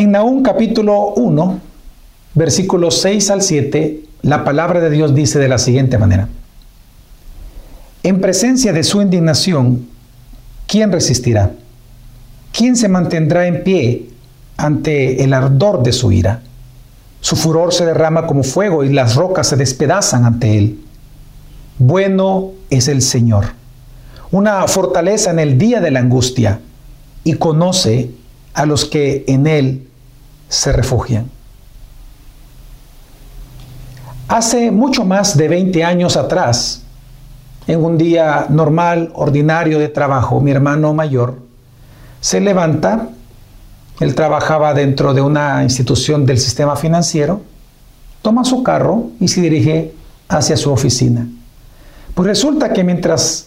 En Nahum capítulo 1, versículos 6 al 7, la palabra de Dios dice de la siguiente manera. En presencia de su indignación, ¿quién resistirá? ¿Quién se mantendrá en pie ante el ardor de su ira? Su furor se derrama como fuego y las rocas se despedazan ante él. Bueno es el Señor, una fortaleza en el día de la angustia, y conoce a los que en él se refugian. Hace mucho más de 20 años atrás, en un día normal, ordinario de trabajo, mi hermano mayor se levanta, él trabajaba dentro de una institución del sistema financiero, toma su carro y se dirige hacia su oficina. Pues resulta que mientras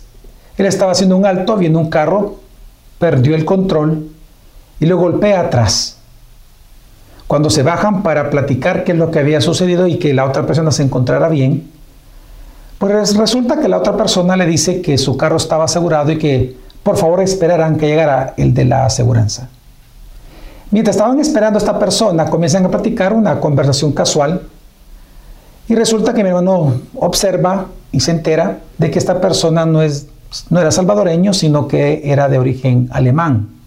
él estaba haciendo un alto, viendo un carro, perdió el control y lo golpea atrás. Cuando se bajan para platicar qué es lo que había sucedido y que la otra persona se encontrara bien, pues resulta que la otra persona le dice que su carro estaba asegurado y que por favor esperaran que llegara el de la aseguranza. Mientras estaban esperando a esta persona, comienzan a platicar una conversación casual y resulta que mi hermano observa y se entera de que esta persona no, es, no era salvadoreño, sino que era de origen alemán.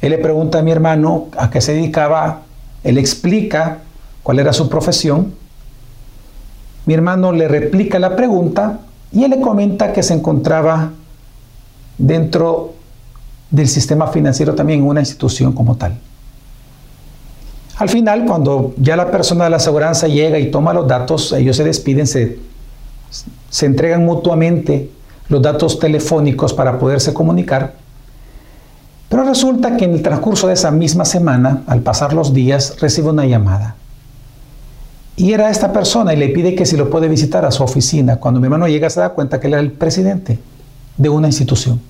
Él le pregunta a mi hermano a qué se dedicaba, él explica cuál era su profesión. Mi hermano le replica la pregunta y él le comenta que se encontraba dentro del sistema financiero también una institución como tal. Al final, cuando ya la persona de la aseguranza llega y toma los datos, ellos se despiden, se, se entregan mutuamente los datos telefónicos para poderse comunicar. Pero resulta que en el transcurso de esa misma semana, al pasar los días, recibe una llamada. Y era esta persona y le pide que si lo puede visitar a su oficina. Cuando mi hermano llega se da cuenta que él era el presidente de una institución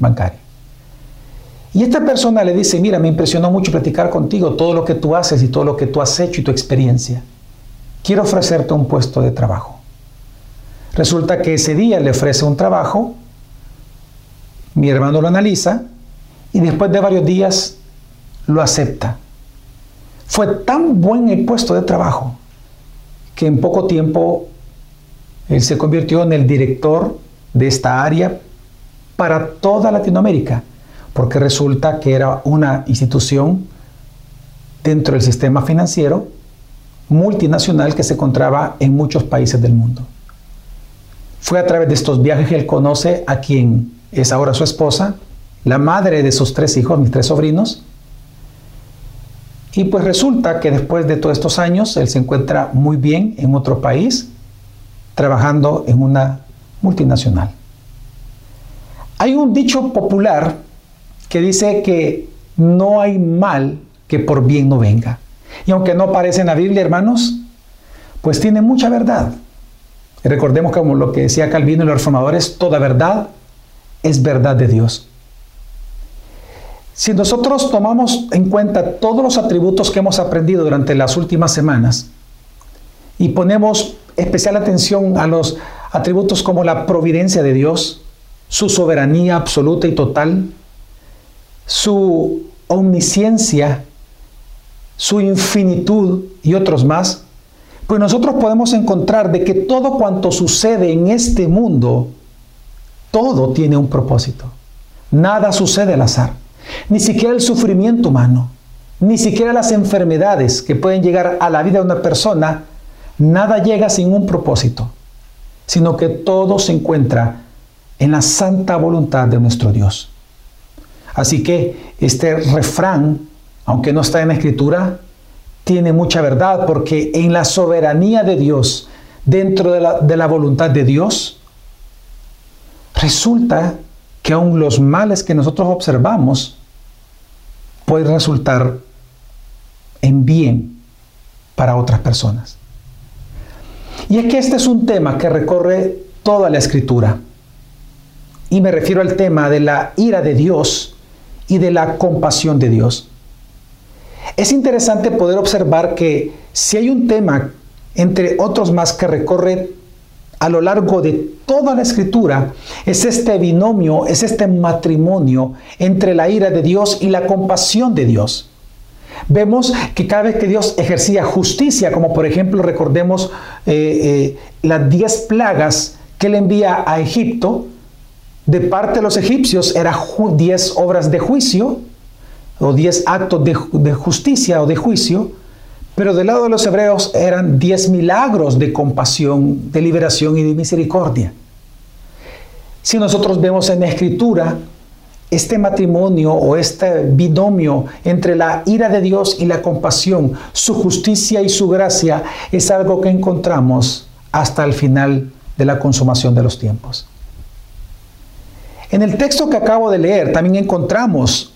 bancaria. Y esta persona le dice, mira, me impresionó mucho platicar contigo todo lo que tú haces y todo lo que tú has hecho y tu experiencia. Quiero ofrecerte un puesto de trabajo. Resulta que ese día le ofrece un trabajo, mi hermano lo analiza y después de varios días lo acepta. Fue tan buen el puesto de trabajo que en poco tiempo él se convirtió en el director de esta área para toda Latinoamérica, porque resulta que era una institución dentro del sistema financiero multinacional que se encontraba en muchos países del mundo. Fue a través de estos viajes que él conoce a quien es ahora su esposa, la madre de sus tres hijos, mis tres sobrinos. Y pues resulta que después de todos estos años, él se encuentra muy bien en otro país, trabajando en una multinacional. Hay un dicho popular que dice que no hay mal que por bien no venga. Y aunque no aparece en la Biblia, hermanos, pues tiene mucha verdad. Y recordemos como lo que decía Calvino y los reformadores, toda verdad es verdad de Dios. Si nosotros tomamos en cuenta todos los atributos que hemos aprendido durante las últimas semanas y ponemos especial atención a los atributos como la providencia de Dios, su soberanía absoluta y total, su omnisciencia, su infinitud y otros más, pues nosotros podemos encontrar de que todo cuanto sucede en este mundo, todo tiene un propósito. Nada sucede al azar. Ni siquiera el sufrimiento humano, ni siquiera las enfermedades que pueden llegar a la vida de una persona, nada llega sin un propósito, sino que todo se encuentra en la santa voluntad de nuestro Dios. Así que este refrán, aunque no está en la escritura, tiene mucha verdad porque en la soberanía de Dios, dentro de la, voluntad de Dios, resulta que aun los males que nosotros observamos pueden resultar en bien para otras personas. Y es que este es un tema que recorre toda la escritura. Y me refiero al tema de la ira de Dios y de la compasión de Dios. Es interesante poder observar que si hay un tema, entre otros más, que recorre a lo largo de toda la escritura es este binomio, es este matrimonio entre la ira de Dios y la compasión de Dios. Vemos que cada vez que Dios ejercía justicia, como por ejemplo recordemos eh, eh, las diez plagas que él envía a Egipto, de parte de los egipcios eran diez obras de juicio, o diez actos de, de justicia o de juicio, pero del lado de los hebreos eran diez milagros de compasión, de liberación y de misericordia. Si nosotros vemos en la escritura este matrimonio o este binomio entre la ira de Dios y la compasión, su justicia y su gracia, es algo que encontramos hasta el final de la consumación de los tiempos. En el texto que acabo de leer también encontramos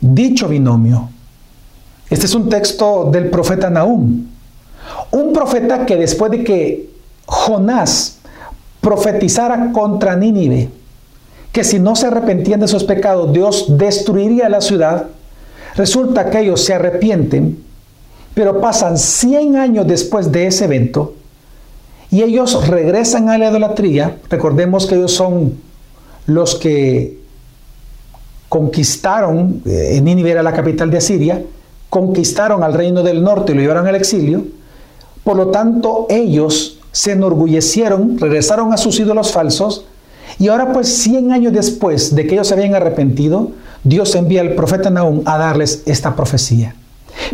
dicho binomio. Este es un texto del profeta Nahum, un profeta que después de que Jonás profetizara contra Nínive, que si no se arrepentían de sus pecados, Dios destruiría la ciudad. Resulta que ellos se arrepienten, pero pasan 100 años después de ese evento y ellos regresan a la idolatría. Recordemos que ellos son los que conquistaron, eh, Nínive era la capital de Asiria, conquistaron al reino del norte y lo llevaron al exilio. Por lo tanto, ellos se enorgullecieron, regresaron a sus ídolos falsos y ahora pues 100 años después de que ellos se habían arrepentido, Dios envía al profeta Nahum a darles esta profecía.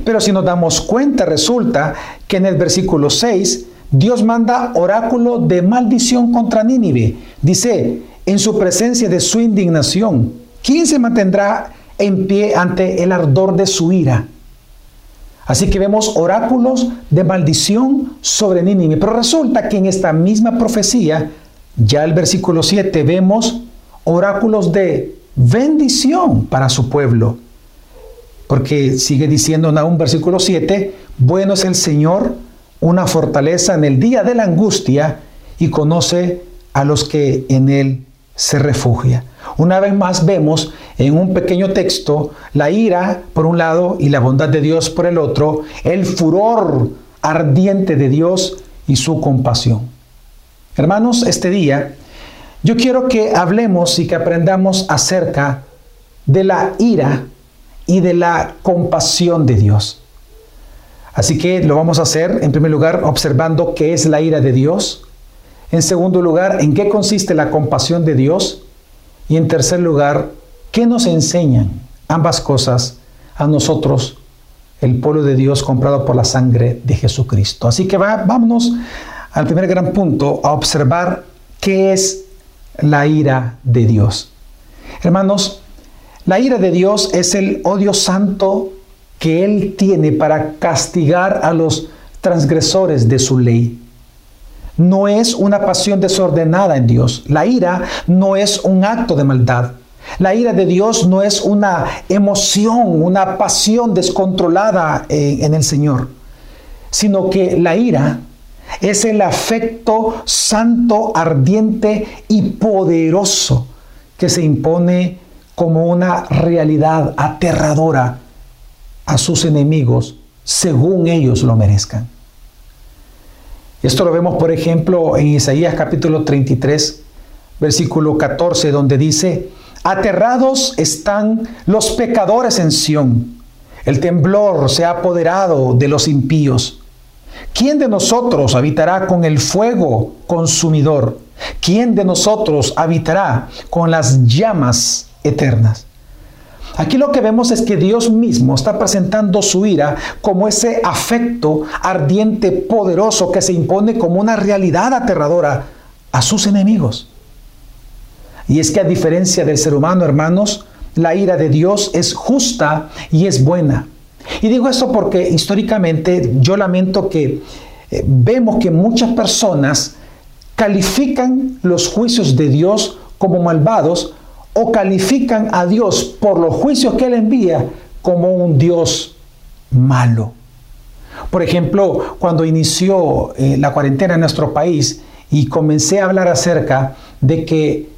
Pero si nos damos cuenta, resulta que en el versículo 6, Dios manda oráculo de maldición contra Nínive. Dice, en su presencia de su indignación, ¿quién se mantendrá en pie ante el ardor de su ira? Así que vemos oráculos de maldición sobre Nínive. Pero resulta que en esta misma profecía ya el versículo 7 vemos oráculos de bendición para su pueblo. Porque sigue diciendo en un versículo 7, bueno es el Señor, una fortaleza en el día de la angustia y conoce a los que en él se refugia. Una vez más vemos en un pequeño texto la ira por un lado y la bondad de Dios por el otro, el furor ardiente de Dios y su compasión. Hermanos, este día yo quiero que hablemos y que aprendamos acerca de la ira y de la compasión de Dios. Así que lo vamos a hacer en primer lugar observando qué es la ira de Dios. En segundo lugar, en qué consiste la compasión de Dios. Y en tercer lugar, qué nos enseñan ambas cosas a nosotros, el pueblo de Dios comprado por la sangre de Jesucristo. Así que vámonos al primer gran punto, a observar qué es la ira de Dios. Hermanos, la ira de Dios es el odio santo que Él tiene para castigar a los transgresores de su ley. No es una pasión desordenada en Dios. La ira no es un acto de maldad. La ira de Dios no es una emoción, una pasión descontrolada en, en el Señor, sino que la ira es el afecto santo, ardiente y poderoso que se impone como una realidad aterradora a sus enemigos según ellos lo merezcan. Esto lo vemos, por ejemplo, en Isaías capítulo 33, versículo 14, donde dice, aterrados están los pecadores en Sión, el temblor se ha apoderado de los impíos. ¿Quién de nosotros habitará con el fuego consumidor? ¿Quién de nosotros habitará con las llamas eternas? Aquí lo que vemos es que Dios mismo está presentando su ira como ese afecto ardiente, poderoso, que se impone como una realidad aterradora a sus enemigos. Y es que a diferencia del ser humano, hermanos, la ira de Dios es justa y es buena. Y digo esto porque históricamente yo lamento que eh, vemos que muchas personas califican los juicios de Dios como malvados o califican a Dios por los juicios que Él envía como un Dios malo. Por ejemplo, cuando inició eh, la cuarentena en nuestro país y comencé a hablar acerca de que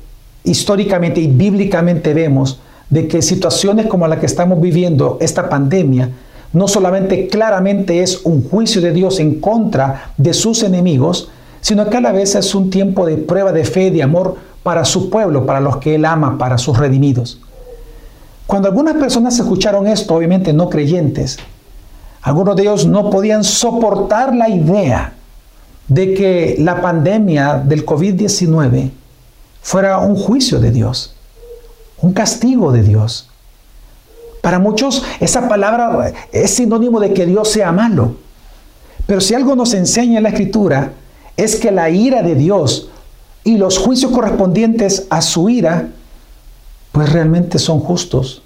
históricamente y bíblicamente vemos de que situaciones como la que estamos viviendo, esta pandemia, no solamente claramente es un juicio de Dios en contra de sus enemigos, sino que a la vez es un tiempo de prueba de fe de amor para su pueblo, para los que Él ama, para sus redimidos. Cuando algunas personas escucharon esto, obviamente no creyentes, Algunos de ellos no podían soportar la idea de que la pandemia del COVID-19 fuera un juicio de Dios, un castigo de Dios. Para muchos esa palabra es sinónimo de que Dios sea malo. Pero si algo nos enseña en la Escritura es que la ira de Dios y los juicios correspondientes a su ira, pues realmente son justos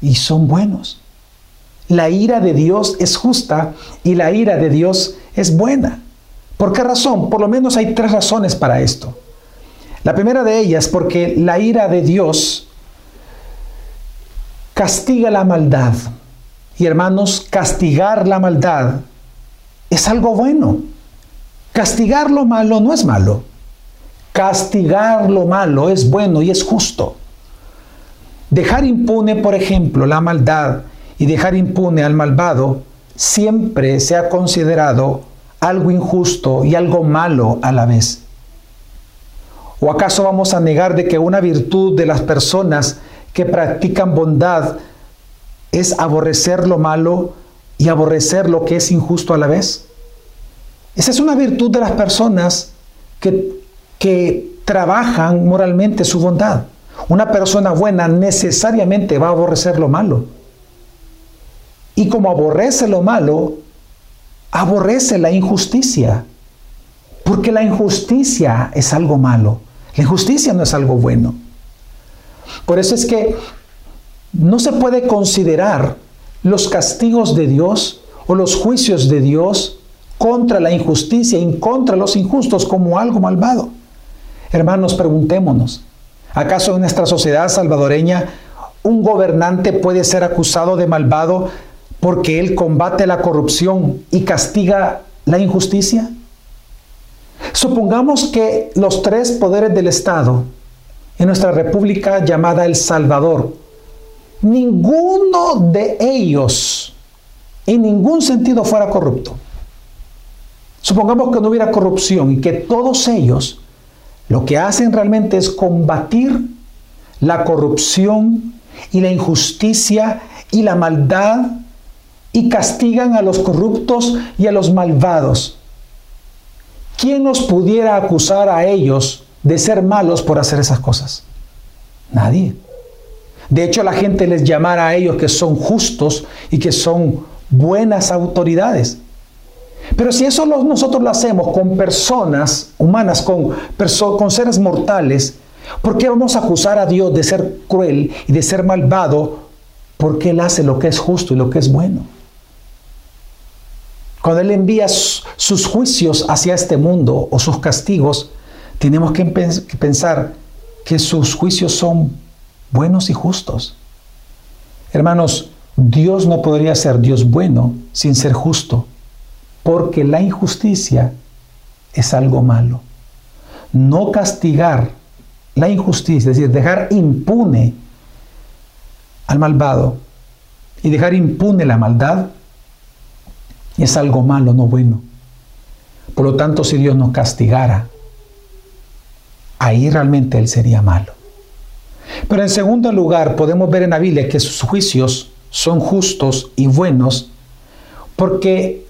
y son buenos. La ira de Dios es justa y la ira de Dios es buena. ¿Por qué razón? Por lo menos hay tres razones para esto. La primera de ellas, porque la ira de Dios castiga la maldad. Y hermanos, castigar la maldad es algo bueno. Castigar lo malo no es malo. Castigar lo malo es bueno y es justo. Dejar impune, por ejemplo, la maldad y dejar impune al malvado siempre se ha considerado algo injusto y algo malo a la vez. ¿O acaso vamos a negar de que una virtud de las personas que practican bondad es aborrecer lo malo y aborrecer lo que es injusto a la vez? Esa es una virtud de las personas que, que trabajan moralmente su bondad. Una persona buena necesariamente va a aborrecer lo malo. Y como aborrece lo malo, aborrece la injusticia. Porque la injusticia es algo malo. La injusticia no es algo bueno. Por eso es que no se puede considerar los castigos de Dios o los juicios de Dios contra la injusticia y contra los injustos como algo malvado. Hermanos, preguntémonos, ¿acaso en nuestra sociedad salvadoreña un gobernante puede ser acusado de malvado porque él combate la corrupción y castiga la injusticia? Supongamos que los tres poderes del Estado en nuestra república llamada El Salvador, ninguno de ellos en ningún sentido fuera corrupto. Supongamos que no hubiera corrupción y que todos ellos lo que hacen realmente es combatir la corrupción y la injusticia y la maldad y castigan a los corruptos y a los malvados. ¿Quién nos pudiera acusar a ellos de ser malos por hacer esas cosas? Nadie. De hecho, la gente les llamará a ellos que son justos y que son buenas autoridades. Pero si eso nosotros lo hacemos con personas humanas, con, con seres mortales, ¿por qué vamos a acusar a Dios de ser cruel y de ser malvado? Porque Él hace lo que es justo y lo que es bueno. Cuando Él envía sus juicios hacia este mundo o sus castigos, tenemos que pensar que sus juicios son buenos y justos. Hermanos, Dios no podría ser Dios bueno sin ser justo, porque la injusticia es algo malo. No castigar la injusticia, es decir, dejar impune al malvado y dejar impune la maldad, es algo malo, no bueno. Por lo tanto, si Dios nos castigara, ahí realmente Él sería malo. Pero en segundo lugar, podemos ver en la Biblia que sus juicios son justos y buenos porque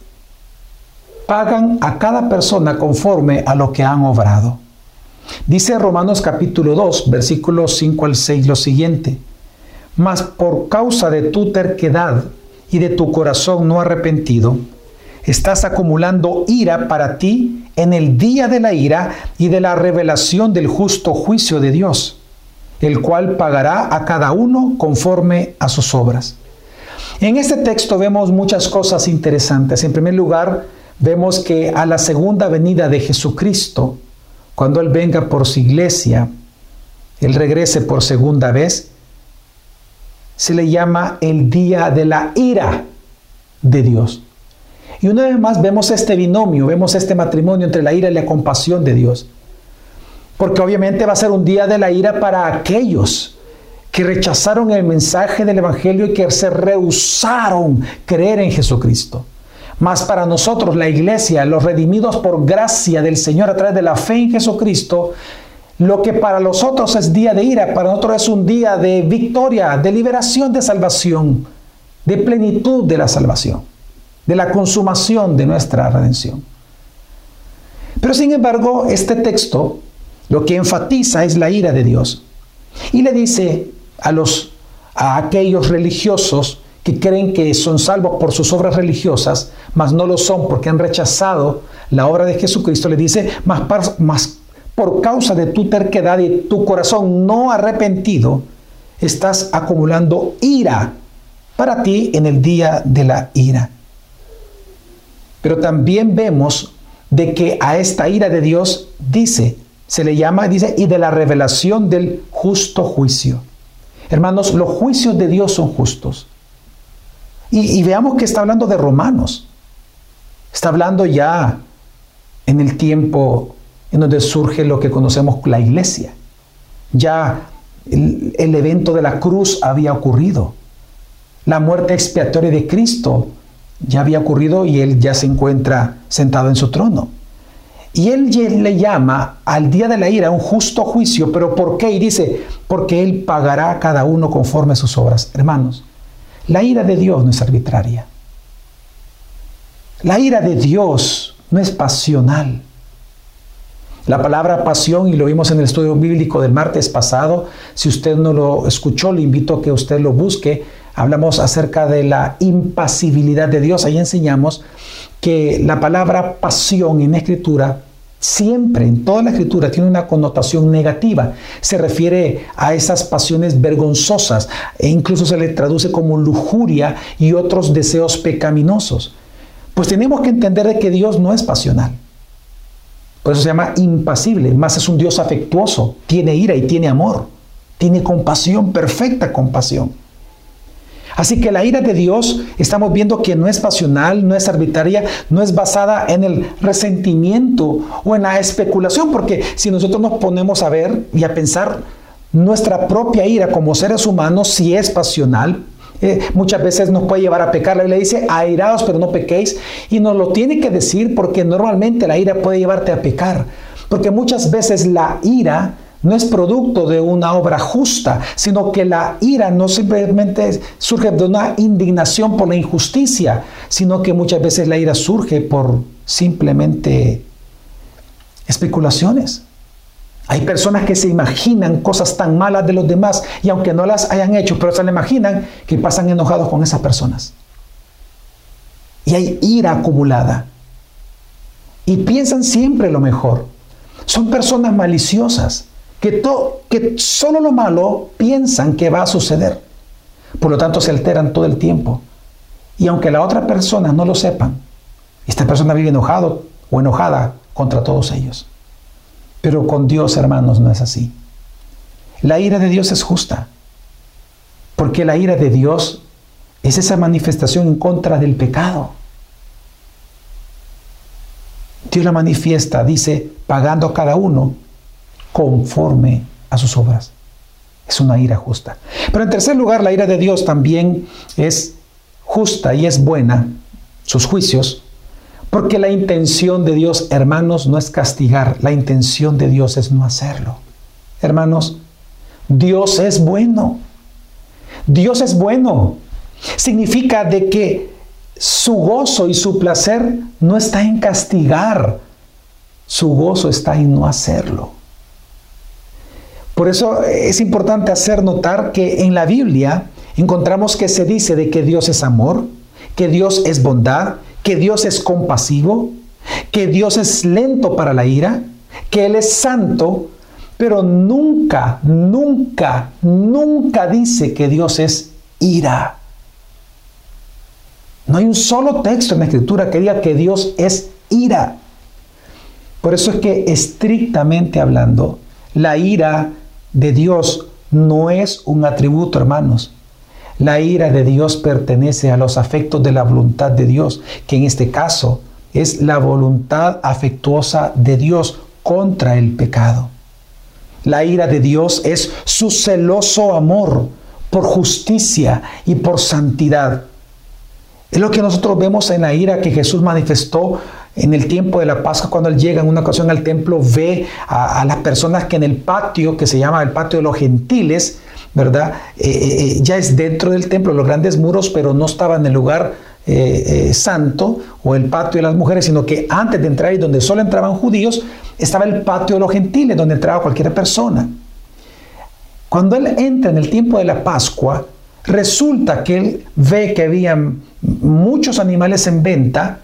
pagan a cada persona conforme a lo que han obrado. Dice Romanos capítulo 2, versículos 5 al 6 lo siguiente, mas por causa de tu terquedad y de tu corazón no arrepentido, estás acumulando ira para ti en el día de la ira y de la revelación del justo juicio de Dios, el cual pagará a cada uno conforme a sus obras. En este texto vemos muchas cosas interesantes. En primer lugar, vemos que a la segunda venida de Jesucristo, cuando Él venga por su iglesia, Él regrese por segunda vez, se le llama el día de la ira de Dios. Y una vez más vemos este binomio, vemos este matrimonio entre la ira y la compasión de Dios. Porque obviamente va a ser un día de la ira para aquellos que rechazaron el mensaje del Evangelio y que se rehusaron creer en Jesucristo. Mas para nosotros, la iglesia, los redimidos por gracia del Señor a través de la fe en Jesucristo, lo que para los otros es día de ira, para nosotros es un día de victoria, de liberación, de salvación, de plenitud de la salvación. de la consumación de nuestra redención. Pero sin embargo, este texto lo que enfatiza es la ira de Dios. Y le dice a los a aquellos religiosos que creen que son salvos por sus obras religiosas, mas no lo son porque han rechazado la obra de Jesucristo, le dice, más por causa de tu terquedad y tu corazón no arrepentido, estás acumulando ira para ti en el día de la ira. Pero también vemos de que a esta ira de Dios dice, se le llama, dice, y de la revelación del justo juicio. Hermanos, los juicios de Dios son justos. Y, veamos que está hablando de romanos. Está hablando ya en el tiempo en donde surge lo que conocemos la iglesia. Ya el, el, evento de la cruz había ocurrido. La muerte expiatoria de Cristo ya había ocurrido y él ya se encuentra sentado en su trono. Y él le llama al día de la ira un justo juicio, pero ¿por qué? Y dice, porque él pagará a cada uno conforme a sus obras. Hermanos, la ira de Dios no es arbitraria. La ira de Dios no es pasional. La palabra pasión, y lo vimos en el estudio bíblico del martes pasado, si usted no lo escuchó, le invito a que usted lo busque. Hablamos acerca de la impasibilidad de Dios. Ahí enseñamos que la palabra pasión en escritura siempre, en toda la escritura, tiene una connotación negativa. Se refiere a esas pasiones vergonzosas e incluso se le traduce como lujuria y otros deseos pecaminosos. Pues tenemos que entender de que Dios no es pasional. Por eso se llama impasible, más es un Dios afectuoso, tiene ira y tiene amor, tiene compasión, perfecta compasión. Así que la ira de Dios estamos viendo que no es pasional, no es arbitraria, no es basada en el resentimiento o en la especulación, porque si nosotros nos ponemos a ver y a pensar nuestra propia ira como seres humanos, si es pasional, eh, muchas veces nos puede llevar a pecar. La Biblia dice, airaos pero no pequéis, y nos lo tiene que decir porque normalmente la ira puede llevarte a pecar, porque muchas veces la ira no es producto de una obra justa, sino que la ira no simplemente surge de una indignación por la injusticia, sino que muchas veces la ira surge por simplemente especulaciones. Hay personas que se imaginan cosas tan malas de los demás y aunque no las hayan hecho, pero se le imaginan que pasan enojados con esas personas. Y hay ira acumulada. Y piensan siempre lo mejor. Son personas maliciosas que, solo lo malo piensan que va a suceder. Por lo tanto, se alteran todo el tiempo. Y aunque la otra persona no lo sepan, esta persona vive enojado o enojada contra todos ellos. Pero con Dios, hermanos, no es así. La ira de Dios es justa. Porque la ira de Dios es esa manifestación en contra del pecado. Dios la manifiesta, dice, pagando a cada uno conforme a sus obras. Es una ira justa. Pero en tercer lugar, la ira de Dios también es justa y es buena, sus juicios, porque la intención de Dios, hermanos, no es castigar, la intención de Dios es no hacerlo. Hermanos, Dios es bueno. Dios es bueno. Significa de que su gozo y su placer no está en castigar, su gozo está en no hacerlo. Por eso es importante hacer notar que en la Biblia encontramos que se dice de que Dios es amor, que Dios es bondad, que Dios es compasivo, que Dios es lento para la ira, que Él es santo, pero nunca, nunca, nunca dice que Dios es ira. No hay un solo texto en la escritura que diga que Dios es ira. Por eso es que estrictamente hablando, la ira de Dios no es un atributo, hermanos. La ira de Dios pertenece a los afectos de la voluntad de Dios, que en este caso es la voluntad afectuosa de Dios contra el pecado. La ira de Dios es su celoso amor por justicia y por santidad. Es lo que nosotros vemos en la ira que Jesús manifestó en el tiempo de la Pascua, cuando él llega en una ocasión al templo, ve a, las personas que en el patio, que se llama el patio de los gentiles, ¿verdad? Eh, eh, eh, ya es dentro del templo, los grandes muros, pero no estaba en el lugar santo o el patio de las mujeres, sino que antes de entrar ahí, donde solo entraban judíos, estaba el patio de los gentiles, donde entraba cualquier persona. Cuando él entra en el tiempo de la Pascua, resulta que él ve que había muchos animales en venta,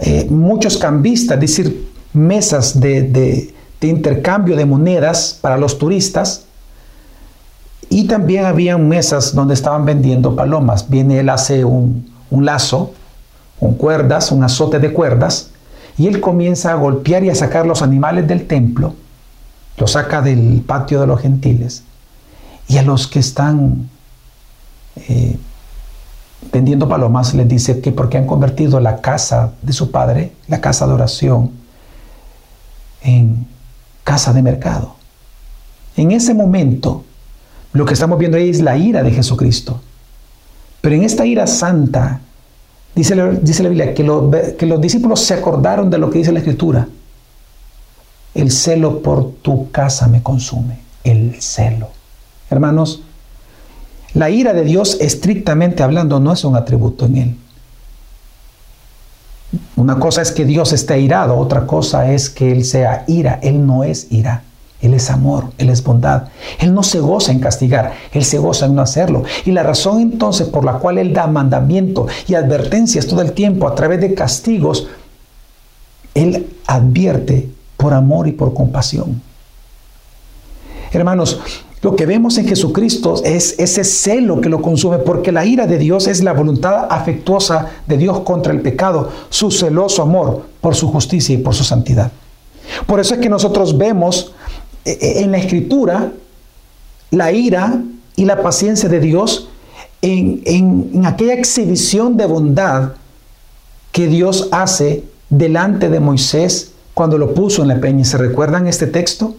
eh, muchos cambistas, es decir, mesas de, intercambio de monedas para los turistas, y también había mesas donde estaban vendiendo palomas. Viene él, hace un, un lazo con cuerdas, un azote de cuerdas, y él comienza a golpear y a sacar los animales del templo, los saca del patio de los gentiles, y a los que están eh, vendiendo palomas les dice que porque han convertido la casa de su padre, la casa de oración, en casa de mercado. En ese momento, lo que estamos viendo ahí es la ira de Jesucristo. Pero en esta ira santa, dice dice la Biblia, que los discípulos se acordaron de lo que dice la Escritura. El celo por tu casa me consume. El celo. Hermanos, la ira de Dios, estrictamente hablando, no es un atributo en Él. Una cosa es que Dios esté irado, otra cosa es que Él sea ira. Él no es ira. Él es amor, Él es bondad. Él no se goza en castigar, Él se goza en no hacerlo. Y la razón entonces por la cual Él da mandamiento y advertencias todo el tiempo a través de castigos, Él advierte por amor y por compasión. Hermanos, lo que vemos en Jesucristo es ese celo que lo consume, porque la ira de Dios es la voluntad afectuosa de Dios contra el pecado, su celoso amor por su justicia y por su santidad. Por eso es que nosotros vemos eh, eh, en la escritura la ira y la paciencia de Dios en, en aquella exhibición de bondad que Dios hace delante de Moisés cuando lo puso en la peña. ¿Se recuerdan este texto?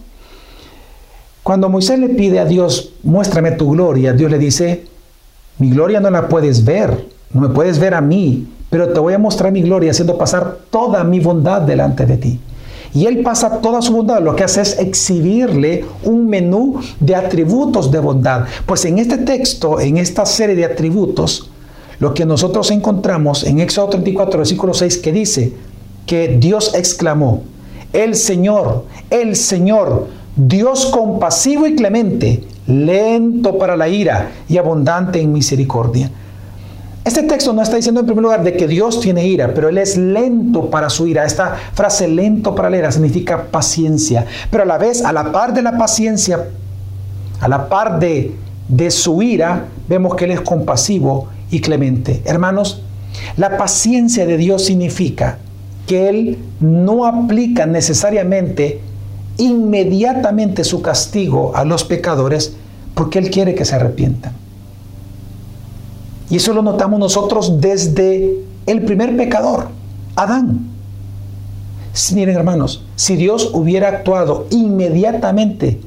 Cuando Moisés le pide a Dios, muéstrame tu gloria, Dios le dice, mi gloria no la puedes ver, no me puedes ver a mí, pero te voy a mostrar mi gloria haciendo pasar toda mi bondad delante de ti. Y él pasa toda su bondad, lo que hace es exhibirle un menú de atributos de bondad. Pues en este texto, en esta serie de atributos, lo que nosotros encontramos en Éxodo 34, versículo 6, que dice que Dios exclamó, el Señor, el Señor, Dios compasivo y clemente, lento para la ira y abundante en misericordia. Este texto no está diciendo en primer lugar de que Dios tiene ira, pero Él es lento para su ira. Esta frase lento para la ira significa paciencia, pero a la vez, a la par de la paciencia, a la par de, su ira, vemos que Él es compasivo y clemente. Hermanos, la paciencia de Dios significa que Él no aplica necesariamente inmediatamente su castigo a los pecadores porque Él quiere que se arrepientan. Y eso lo notamos nosotros desde el primer pecador, Adán. Miren hermanos, si Dios hubiera actuado inmediatamente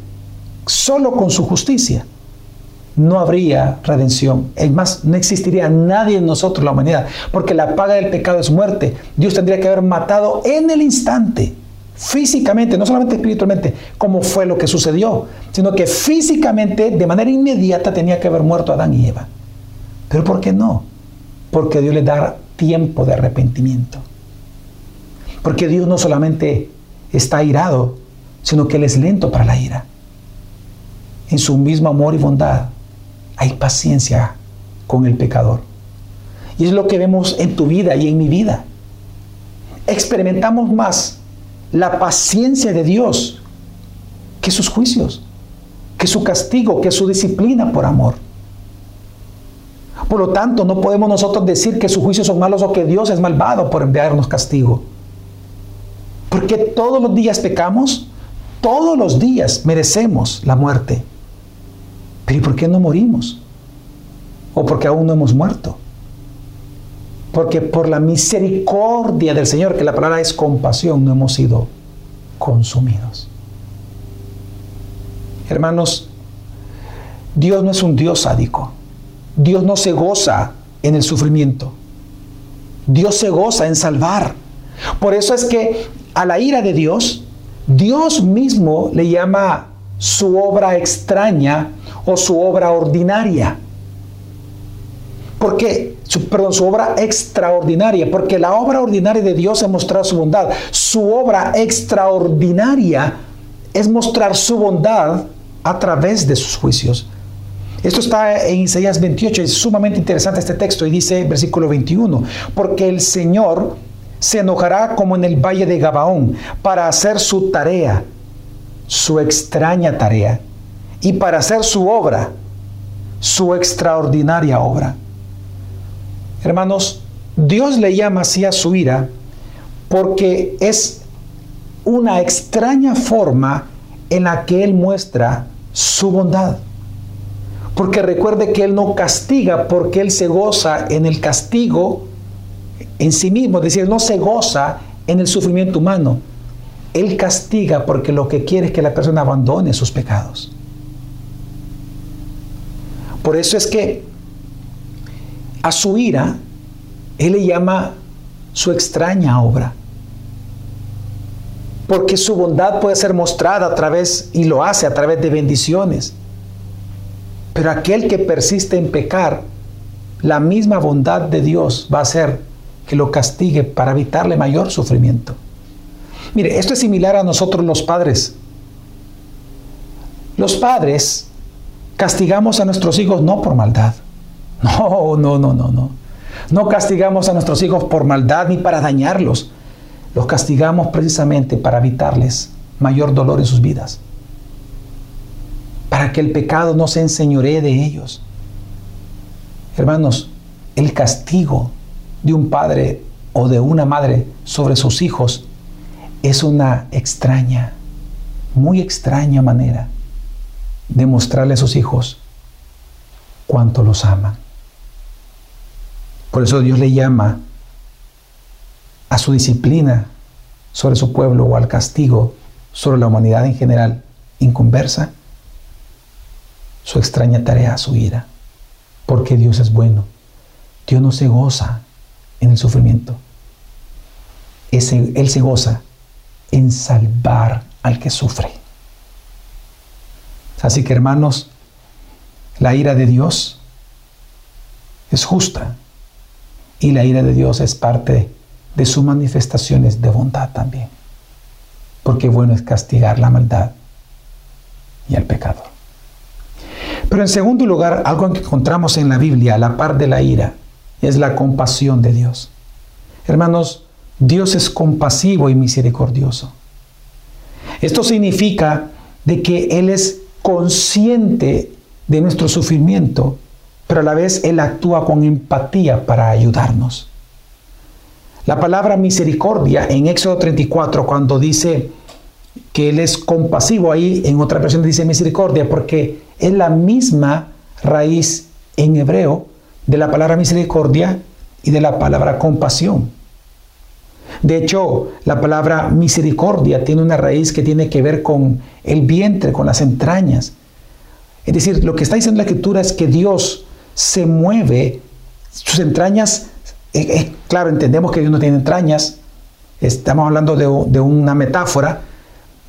solo con su justicia, no habría redención. Es más, no existiría nadie en nosotros, la humanidad, porque la paga del pecado es muerte. Dios tendría que haber matado en el instante físicamente, no solamente espiritualmente, como fue lo que sucedió, sino que físicamente, de manera inmediata, tenía que haber muerto Adán y Eva. Pero ¿por qué no? Porque Dios les da tiempo de arrepentimiento. Porque Dios no solamente está airado, sino que Él es lento para la ira. En su mismo amor y bondad hay paciencia con el pecador. Y es lo que vemos en tu vida y en mi vida. Experimentamos más la paciencia de Dios que sus juicios, que su castigo, que su disciplina por amor. Por lo tanto, no podemos nosotros decir que sus juicios son malos o que Dios es malvado por enviarnos castigo. Porque todos los días pecamos, todos los días merecemos la muerte. Pero ¿y por qué no morimos? ¿O porque aún no hemos muerto? Porque por la misericordia del Señor, que la palabra es compasión, no hemos sido consumidos. Hermanos, Dios no es un Dios sádico. Dios no se goza en el sufrimiento. Dios se goza en salvar. Por eso es que a la ira de Dios, Dios mismo le llama su obra extraña o su obra ordinaria. Porque su, perdón, su obra extraordinaria, porque la obra ordinaria de Dios es mostrar su bondad. Su obra extraordinaria es mostrar su bondad a través de sus juicios. Esto está en Isaías 28, es sumamente interesante este texto y dice versículo 21, porque el Señor se enojará como en el valle de Gabaón para hacer su tarea, su extraña tarea, y para hacer su obra, su extraordinaria obra. Hermanos, Dios le llama así a su ira porque es una extraña forma en la que Él muestra su bondad. Porque recuerde que Él no castiga porque Él se goza en el castigo en sí mismo, es decir, no se goza en el sufrimiento humano. Él castiga porque lo que quiere es que la persona abandone sus pecados. Por eso es que a su ira, Él le llama su extraña obra. Porque su bondad puede ser mostrada a través, y lo hace a través de bendiciones. Pero aquel que persiste en pecar, la misma bondad de Dios va a ser que lo castigue para evitarle mayor sufrimiento. Mire, esto es similar a nosotros los padres. Los padres castigamos a nuestros hijos no por maldad. No, no, no, no, no. No castigamos a nuestros hijos por maldad ni para dañarlos. Los castigamos precisamente para evitarles mayor dolor en sus vidas. Para que el pecado no se enseñoree de ellos. Hermanos, el castigo de un padre o de una madre sobre sus hijos es una extraña, muy extraña manera de mostrarle a sus hijos cuánto los aman. Por eso Dios le llama a su disciplina sobre su pueblo o al castigo sobre la humanidad en general inconversa, su extraña tarea, su ira, porque Dios es bueno. Dios no se goza en el sufrimiento. él se goza en salvar al que sufre. Así que hermanos, la ira de Dios es justa y la ira de Dios es parte de sus manifestaciones de bondad también. Porque bueno es castigar la maldad y el pecado. Pero en segundo lugar, algo que encontramos en la Biblia a la par de la ira es la compasión de Dios. Hermanos, Dios es compasivo y misericordioso. Esto significa de que Él es consciente de nuestro sufrimiento, pero a la vez Él actúa con empatía para ayudarnos. La palabra misericordia en Éxodo 34, cuando dice que Él es compasivo, ahí en otra versión dice misericordia, porque es la misma raíz en hebreo de la palabra misericordia y de la palabra compasión. De hecho, la palabra misericordia tiene una raíz que tiene que ver con el vientre, con las entrañas. Es decir, lo que está diciendo la escritura es que Dios se mueve, sus entrañas, eh, eh, claro, entendemos que Dios no tiene entrañas, estamos hablando de, una metáfora,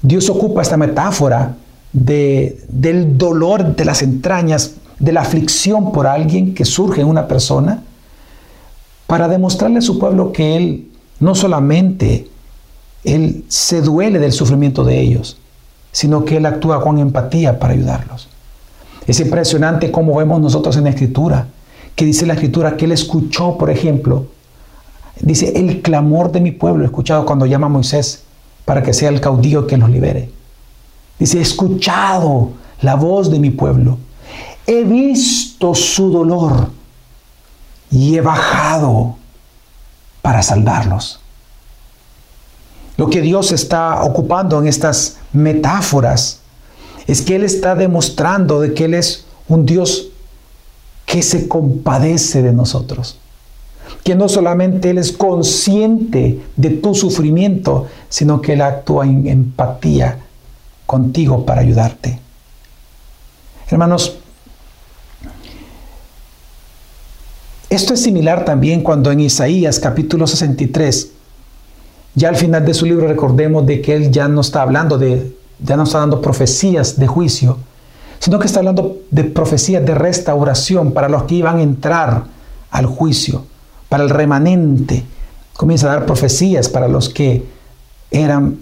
Dios ocupa esta metáfora del dolor de las entrañas de la aflicción por alguien que surge en una persona, para demostrarle a su pueblo que Él no solamente Él se duele del sufrimiento de ellos, sino que Él actúa con empatía para ayudarlos. Es impresionante cómo vemos nosotros en la Escritura, que dice la Escritura que Él escuchó, por ejemplo, dice, el clamor de mi pueblo, escuchado cuando llama a Moisés para que sea el caudillo que los libere. Dice, escuchado la voz de mi pueblo he visto su dolor y he bajado para salvarlos. Lo que Dios está ocupando en estas metáforas es que Él está demostrando de que Él es un Dios que se compadece de nosotros. Que no solamente Él es consciente de tu sufrimiento, sino que Él actúa en empatía contigo para ayudarte. Hermanos, Esto es similar también cuando en Isaías capítulo 63, ya al final de su libro recordemos de que él ya no está hablando de, ya no está dando profecías de juicio, sino que está hablando de profecías de restauración para los que iban a entrar al juicio, para el remanente. Comienza a dar profecías para los que eran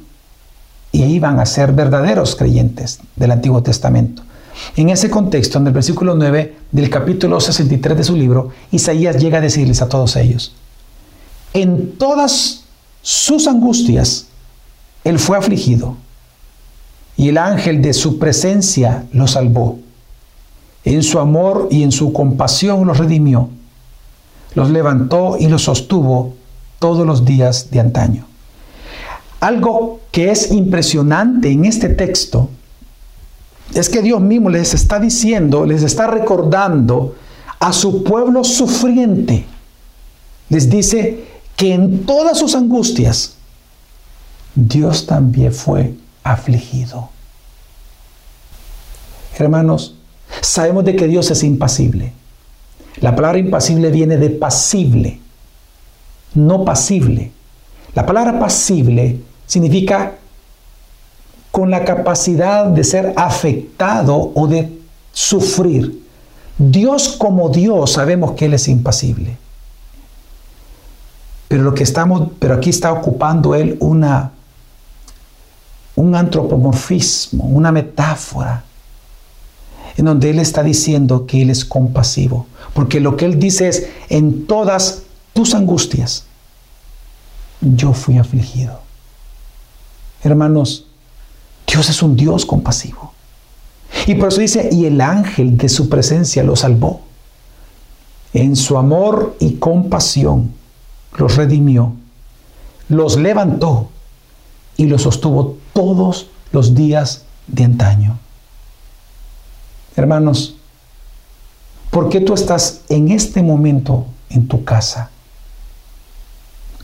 y iban a ser verdaderos creyentes del Antiguo Testamento. En ese contexto, en el versículo 9 del capítulo 63 de su libro, Isaías llega a decirles a todos ellos, en todas sus angustias, él fue afligido y el ángel de su presencia lo salvó. En su amor y en su compasión los redimió, los levantó y los sostuvo todos los días de antaño. Algo que es impresionante en este texto es que Dios mismo les está diciendo, les está recordando a su pueblo sufriente. Les dice que en todas sus angustias, Dios también fue afligido. Hermanos, sabemos de que Dios es impasible. La palabra impasible viene de pasible, no pasible. La palabra pasible significa con la capacidad de ser afectado o de sufrir. Dios como Dios sabemos que Él es impasible. Pero lo que estamos, pero aquí está ocupando Él una, un antropomorfismo, una metáfora, en donde Él está diciendo que Él es compasivo. Porque lo que Él dice es, en todas tus angustias, yo fui afligido. Hermanos, Dios es un Dios compasivo. Y por eso dice, y el ángel de su presencia lo salvó. En su amor y compasión los redimió, los levantó y los sostuvo todos los días de antaño. Hermanos, ¿por qué tú estás en este momento en tu casa?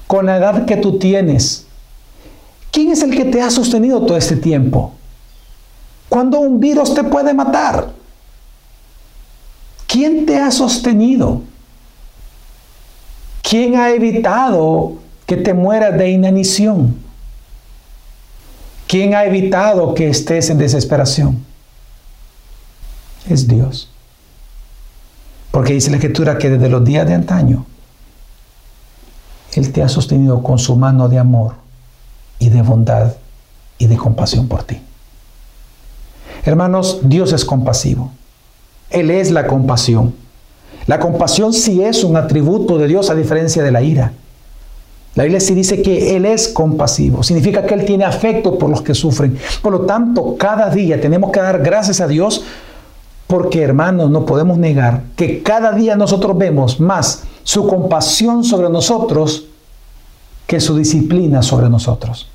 Con la edad que tú tienes, ¿Quién es el que te ha sostenido todo este tiempo? Cuando un virus te puede matar. ¿Quién te ha sostenido? ¿Quién ha evitado que te mueras de inanición? ¿Quién ha evitado que estés en desesperación? Es Dios. Porque dice la Escritura que desde los días de antaño, Él te ha sostenido con su mano de amor y de bondad y de compasión por ti. Hermanos, Dios es compasivo. Él es la compasión. La compasión sí es un atributo de Dios a diferencia de la ira. La Biblia sí dice que Él es compasivo. Significa que Él tiene afecto por los que sufren. Por lo tanto, cada día tenemos que dar gracias a Dios porque, hermanos, no podemos negar que cada día nosotros vemos más su compasión sobre nosotros que su disciplina sobre nosotros.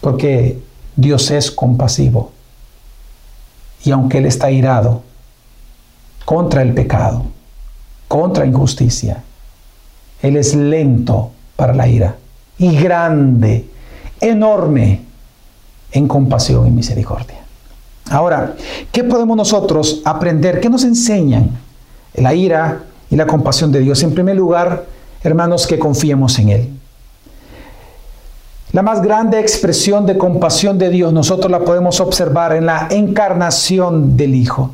Porque Dios es compasivo. Y aunque Él está irado contra el pecado, contra injusticia, Él es lento para la ira y grande, enorme en compasión y misericordia. Ahora, ¿qué podemos nosotros aprender? ¿Qué nos enseñan la ira y la compasión de Dios? En primer lugar, hermanos, que confiemos en Él. La más grande expresión de compasión de Dios nosotros la podemos observar en la encarnación del Hijo.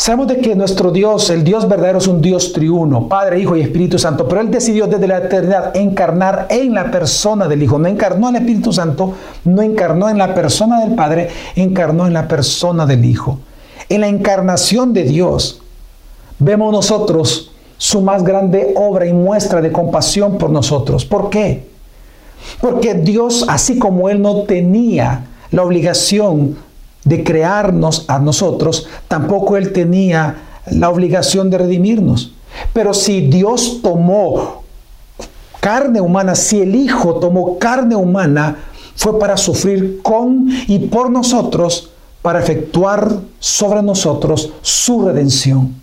Sabemos de que nuestro Dios, el Dios verdadero, es un Dios triuno, Padre, Hijo y Espíritu Santo, pero Él decidió desde la eternidad encarnar en la persona del Hijo. No encarnó en el Espíritu Santo, no encarnó en la persona del Padre, encarnó en la persona del Hijo. En la encarnación de Dios vemos nosotros su más grande obra y muestra de compasión por nosotros. ¿Por qué? Porque Dios, así como Él no tenía la obligación de crearnos a nosotros, tampoco Él tenía la obligación de redimirnos. Pero si Dios tomó carne humana, si el Hijo tomó carne humana, fue para sufrir con y por nosotros, para efectuar sobre nosotros su redención.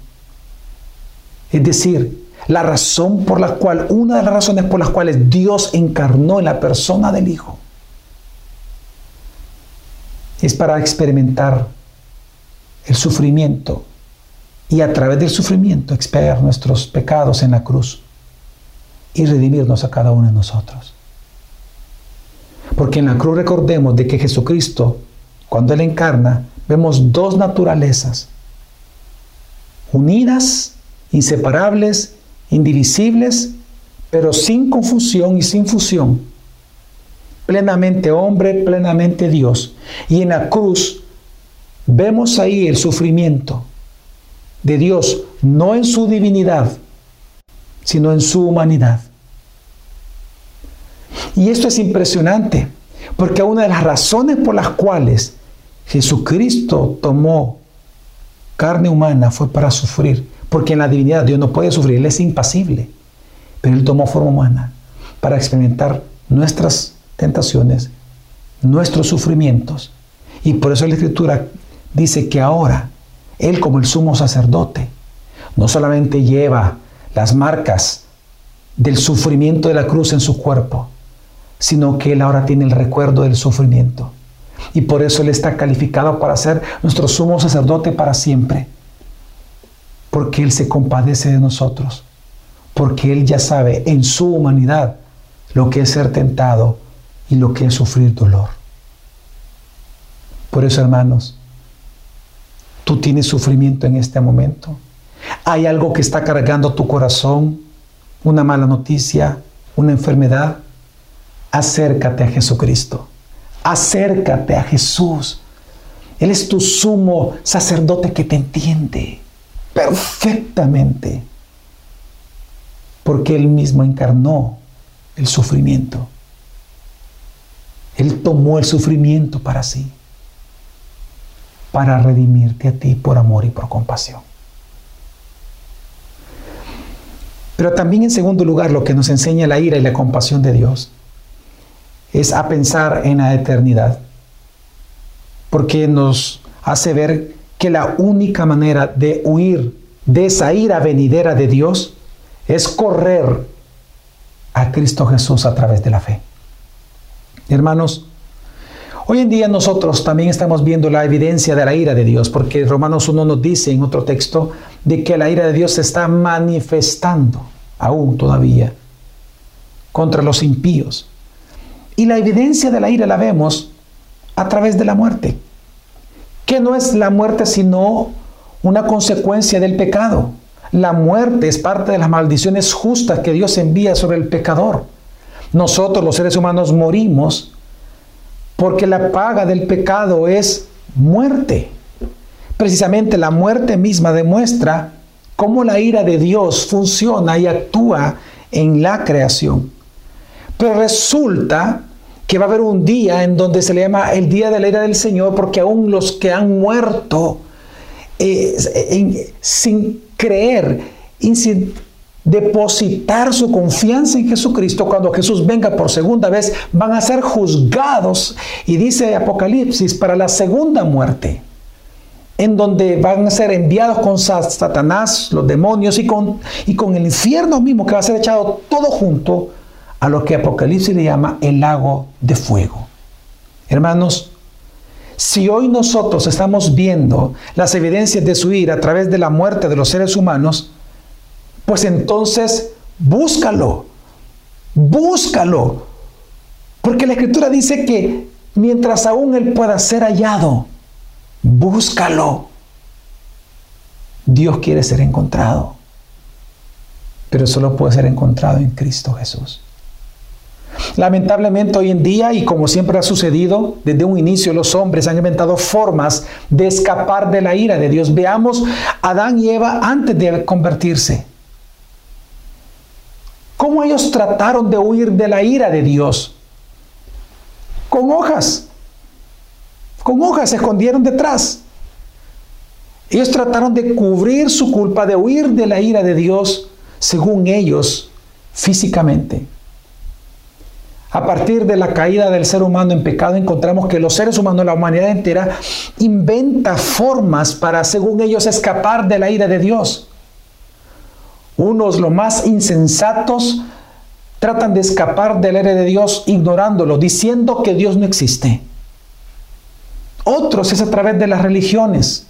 Es decir, la razón por la cual, una de las razones por las cuales Dios encarnó en la persona del Hijo, es para experimentar el sufrimiento y a través del sufrimiento expiar nuestros pecados en la cruz y redimirnos a cada uno de nosotros. Porque en la cruz recordemos de que Jesucristo, cuando Él encarna, vemos dos naturalezas unidas, inseparables, indivisibles, pero sin confusión y sin fusión. Plenamente hombre, plenamente Dios. Y en la cruz vemos ahí el sufrimiento de Dios, no en su divinidad, sino en su humanidad. Y esto es impresionante, porque una de las razones por las cuales Jesucristo tomó carne humana fue para sufrir, porque en la divinidad Dios no puede sufrir, Él es impasible, pero Él tomó forma humana para experimentar nuestras tentaciones, nuestros sufrimientos. Y por eso la Escritura dice que ahora Él como el sumo sacerdote no solamente lleva las marcas del sufrimiento de la cruz en su cuerpo, sino que Él ahora tiene el recuerdo del sufrimiento. Y por eso Él está calificado para ser nuestro sumo sacerdote para siempre. Porque Él se compadece de nosotros. Porque Él ya sabe en su humanidad lo que es ser tentado y lo que es sufrir dolor. Por eso, hermanos, tú tienes sufrimiento en este momento. Hay algo que está cargando tu corazón, una mala noticia, una enfermedad. Acércate a Jesucristo. Acércate a Jesús. Él es tu sumo sacerdote que te entiende perfectamente. Porque Él mismo encarnó el sufrimiento. Tomó el sufrimiento para sí, para redimirte a ti por amor y por compasión. Pero también en segundo lugar lo que nos enseña la ira y la compasión de Dios es a pensar en la eternidad, porque nos hace ver que la única manera de huir de esa ira venidera de Dios es correr a Cristo Jesús a través de la fe. Hermanos, hoy en día nosotros también estamos viendo la evidencia de la ira de Dios, porque Romanos 1 nos dice en otro texto de que la ira de Dios se está manifestando aún todavía contra los impíos. Y la evidencia de la ira la vemos a través de la muerte, que no es la muerte sino una consecuencia del pecado. La muerte es parte de las maldiciones justas que Dios envía sobre el pecador. Nosotros los seres humanos morimos porque la paga del pecado es muerte. Precisamente la muerte misma demuestra cómo la ira de Dios funciona y actúa en la creación. Pero resulta que va a haber un día en donde se le llama el día de la ira del Señor porque aún los que han muerto eh, sin creer, depositar su confianza en Jesucristo, cuando Jesús venga por segunda vez, van a ser juzgados. Y dice Apocalipsis, para la segunda muerte, en donde van a ser enviados con Satanás, los demonios y con, y con el infierno mismo, que va a ser echado todo junto a lo que Apocalipsis le llama el lago de fuego. Hermanos, si hoy nosotros estamos viendo las evidencias de su ira a través de la muerte de los seres humanos, pues entonces búscalo, búscalo. Porque la escritura dice que mientras aún Él pueda ser hallado, búscalo. Dios quiere ser encontrado, pero solo puede ser encontrado en Cristo Jesús. Lamentablemente hoy en día, y como siempre ha sucedido, desde un inicio los hombres han inventado formas de escapar de la ira de Dios. Veamos Adán y Eva antes de convertirse. ¿Cómo ellos trataron de huir de la ira de Dios? Con hojas. Con hojas se escondieron detrás. Ellos trataron de cubrir su culpa, de huir de la ira de Dios, según ellos, físicamente. A partir de la caída del ser humano en pecado, encontramos que los seres humanos, la humanidad entera, inventa formas para, según ellos, escapar de la ira de Dios. Unos, los más insensatos, tratan de escapar del aire de Dios ignorándolo, diciendo que Dios no existe. Otros es a través de las religiones,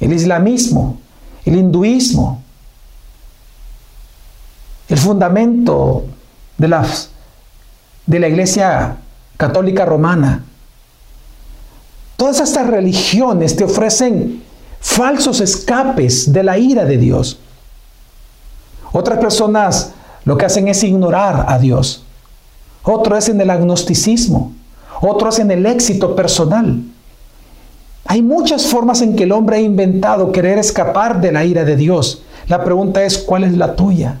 el islamismo, el hinduismo, el fundamento de, de la iglesia católica romana. Todas estas religiones te ofrecen falsos escapes de la ira de Dios. Otras personas lo que hacen es ignorar a Dios. Otros es en el agnosticismo. Otros es en el éxito personal. Hay muchas formas en que el hombre ha inventado querer escapar de la ira de Dios. La pregunta es, ¿cuál es la tuya?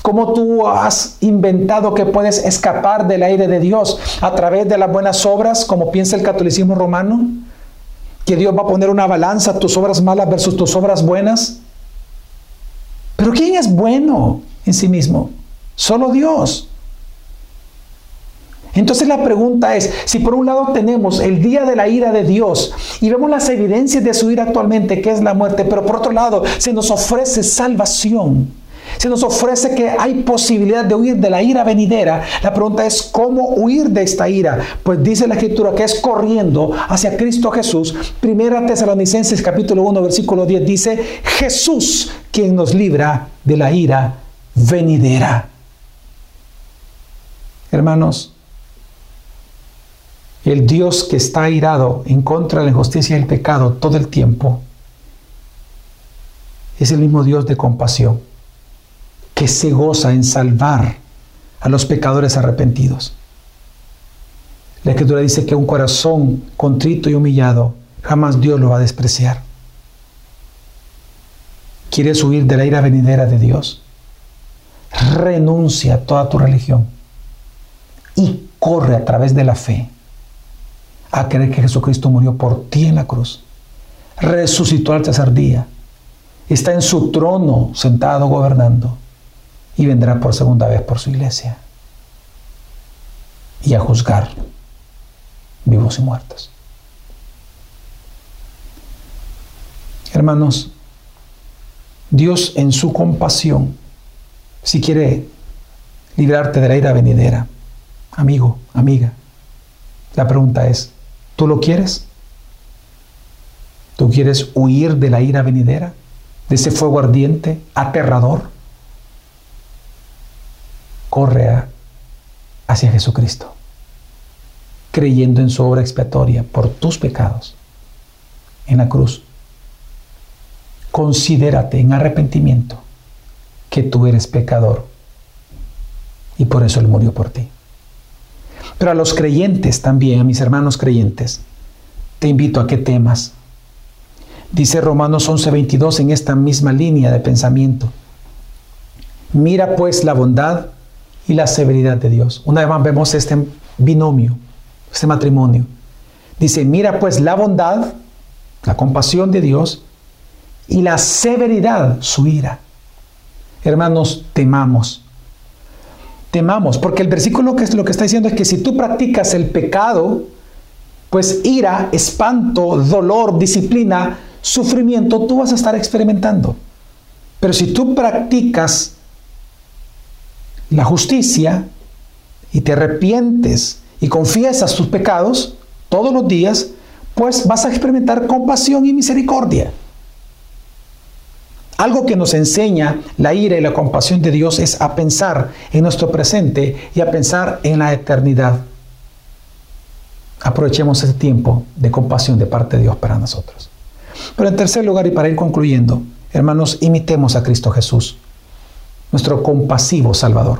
¿Cómo tú has inventado que puedes escapar del aire de Dios? ¿A través de las buenas obras, como piensa el catolicismo romano? ¿Que Dios va a poner una balanza, tus obras malas versus tus obras buenas? Pero ¿quién es bueno en sí mismo? Solo Dios. Entonces la pregunta es, si por un lado tenemos el día de la ira de Dios y vemos las evidencias de su ira actualmente, que es la muerte, pero por otro lado se nos ofrece salvación, se nos ofrece que hay posibilidad de huir de la ira venidera. La pregunta es cómo huir de esta ira. Pues dice la escritura que es corriendo hacia Cristo Jesús. Primera Tesalonicenses capítulo 1 versículo 10 dice, Jesús quien nos libra de la ira venidera. Hermanos, el Dios que está airado en contra de la injusticia y el pecado todo el tiempo es el mismo Dios de compasión que se goza en salvar a los pecadores arrepentidos. La escritura dice que un corazón contrito y humillado jamás Dios lo va a despreciar. ¿Quieres huir de la ira venidera de Dios? Renuncia a toda tu religión y corre a través de la fe a creer que Jesucristo murió por ti en la cruz, resucitó al tercer día, está en su trono sentado gobernando y vendrá por segunda vez por su iglesia y a juzgar vivos y muertos. Hermanos, Dios en su compasión, si quiere librarte de la ira venidera, amigo, amiga, la pregunta es, ¿tú lo quieres? ¿Tú quieres huir de la ira venidera? ¿De ese fuego ardiente, aterrador? Corre hacia Jesucristo, creyendo en su obra expiatoria por tus pecados en la cruz. Considérate en arrepentimiento que tú eres pecador y por eso Él murió por ti. Pero a los creyentes también, a mis hermanos creyentes, te invito a que temas. Dice Romanos 11:22 en esta misma línea de pensamiento. Mira pues la bondad y la severidad de Dios. Una vez más vemos este binomio, este matrimonio. Dice, mira pues la bondad, la compasión de Dios y la severidad, su ira. Hermanos, temamos. Temamos, porque el versículo que es lo que está diciendo es que si tú practicas el pecado, pues ira, espanto, dolor, disciplina, sufrimiento, tú vas a estar experimentando. Pero si tú practicas la justicia y te arrepientes y confiesas tus pecados todos los días, pues vas a experimentar compasión y misericordia. Algo que nos enseña la ira y la compasión de Dios es a pensar en nuestro presente y a pensar en la eternidad. Aprovechemos ese tiempo de compasión de parte de Dios para nosotros. Pero en tercer lugar, y para ir concluyendo, hermanos, imitemos a Cristo Jesús nuestro compasivo Salvador.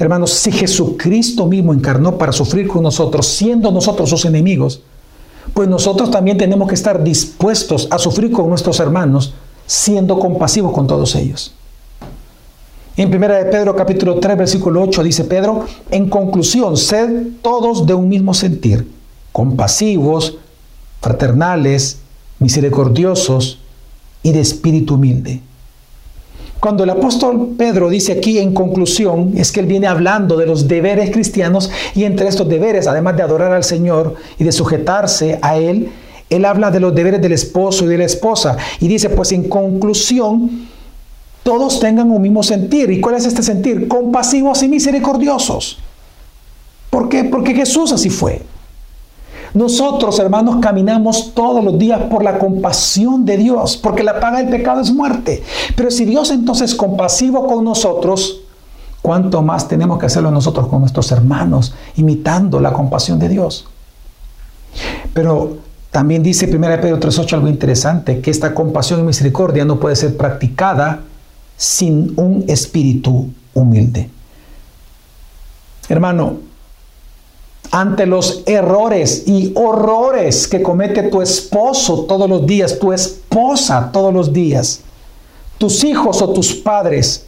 Hermanos, si Jesucristo mismo encarnó para sufrir con nosotros, siendo nosotros sus enemigos, pues nosotros también tenemos que estar dispuestos a sufrir con nuestros hermanos, siendo compasivos con todos ellos. En 1 de Pedro capítulo 3 versículo 8 dice Pedro, en conclusión, sed todos de un mismo sentir, compasivos, fraternales, misericordiosos y de espíritu humilde cuando el apóstol Pedro dice aquí en conclusión, es que él viene hablando de los deberes cristianos y entre estos deberes, además de adorar al Señor y de sujetarse a Él, él habla de los deberes del esposo y de la esposa. Y dice, pues en conclusión, todos tengan un mismo sentir. ¿Y cuál es este sentir? Compasivos y misericordiosos. ¿Por qué? Porque Jesús así fue. Nosotros, hermanos, caminamos todos los días por la compasión de Dios, porque la paga del pecado es muerte. Pero si Dios entonces es compasivo con nosotros, ¿cuánto más tenemos que hacerlo nosotros con nuestros hermanos, imitando la compasión de Dios? Pero También dice 1 Pedro 3.8 algo interesante, que esta compasión y misericordia no puede ser practicada sin un espíritu humilde. Hermano, ante los errores y horrores que comete tu esposo todos los días, tu esposa todos los días, tus hijos o tus padres,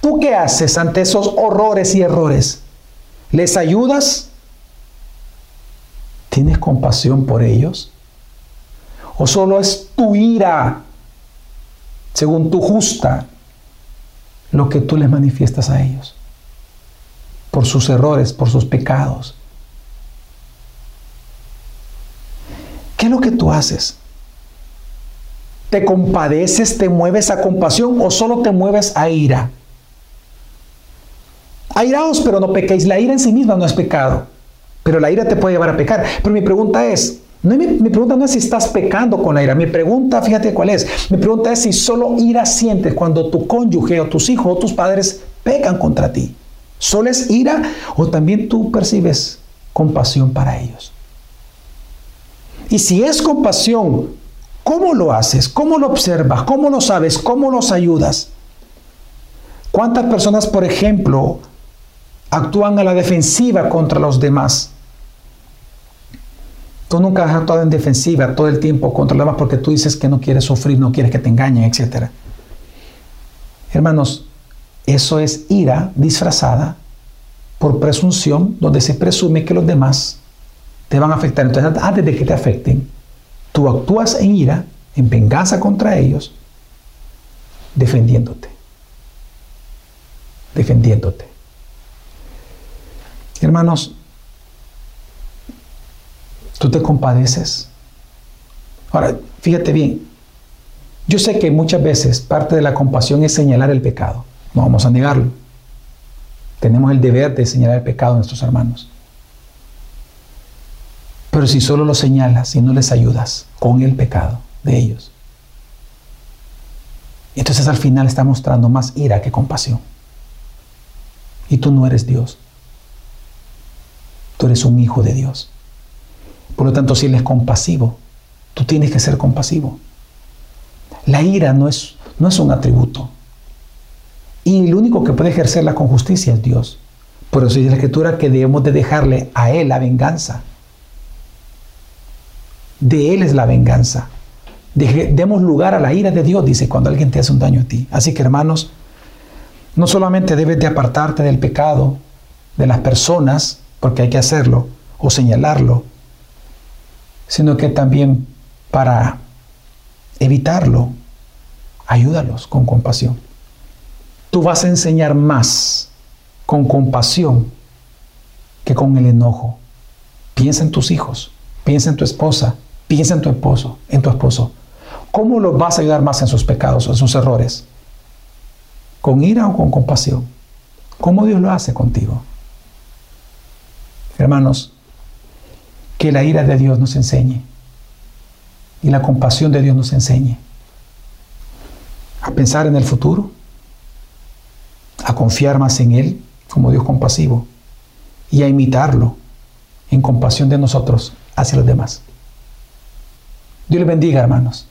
¿tú qué haces ante esos horrores y errores? ¿Les ayudas? ¿Tienes compasión por ellos? ¿O solo es tu ira, según tu justa, lo que tú les manifiestas a ellos? Por sus errores, por sus pecados. ¿Qué es lo que tú haces? ¿Te compadeces, te mueves a compasión o solo te mueves a ira? Airaos, pero no pequéis. La ira en sí misma no es pecado, pero la ira te puede llevar a pecar. Pero mi pregunta es, no, mi, mi, pregunta no es si estás pecando con la ira. Mi pregunta, fíjate cuál es. Mi pregunta es si solo ira sientes cuando tu cónyuge o tus hijos o tus padres pecan contra ti. ¿Solo es ira o también tú percibes compasión para ellos? Y si es compasión, ¿cómo lo haces? ¿Cómo lo observas? ¿Cómo lo sabes? ¿Cómo los ayudas? ¿Cuántas personas, por ejemplo, actúan a la defensiva contra los demás. Tú nunca has actuado en defensiva todo el tiempo contra los demás porque tú dices que no quieres sufrir, no quieres que te engañen, etc. Hermanos, eso es ira disfrazada por presunción, donde se presume que los demás te van a afectar. Entonces, antes de que te afecten, tú actúas en ira, en venganza contra ellos, defendiéndote. Defendiéndote. Hermanos, tú te compadeces. Ahora, fíjate bien, yo sé que muchas veces parte de la compasión es señalar el pecado, no vamos a negarlo. Tenemos el deber de señalar el pecado de nuestros hermanos. Pero si solo lo señalas y no les ayudas con el pecado de ellos, entonces al final está mostrando más ira que compasión. Y tú no eres Dios. Tú eres un hijo de Dios. Por lo tanto, si Él es compasivo, tú tienes que ser compasivo. La ira no es, no es un atributo. Y el único que puede ejercerla con justicia es Dios. Por eso dice la Escritura que debemos de dejarle a Él la venganza. De Él es la venganza. demos lugar a la ira de Dios, dice, cuando alguien te hace un daño a ti. Así que hermanos, no solamente debes de apartarte del pecado, de las personas, porque hay que hacerlo o señalarlo, sino que también para evitarlo, ayúdalos con compasión. Tú vas a enseñar más con compasión que con el enojo. Piensa en tus hijos, piensa en tu esposa, piensa en tu esposo, en tu esposo. ¿Cómo los vas a ayudar más en sus pecados, en sus errores? ¿Con ira o con compasión? ¿Cómo Dios lo hace contigo? Hermanos, que la ira de Dios nos enseñe y la compasión de Dios nos enseñe a pensar en el futuro, a confiar más en Él como Dios compasivo y a imitarlo en compasión de nosotros hacia los demás. Dios les bendiga, hermanos.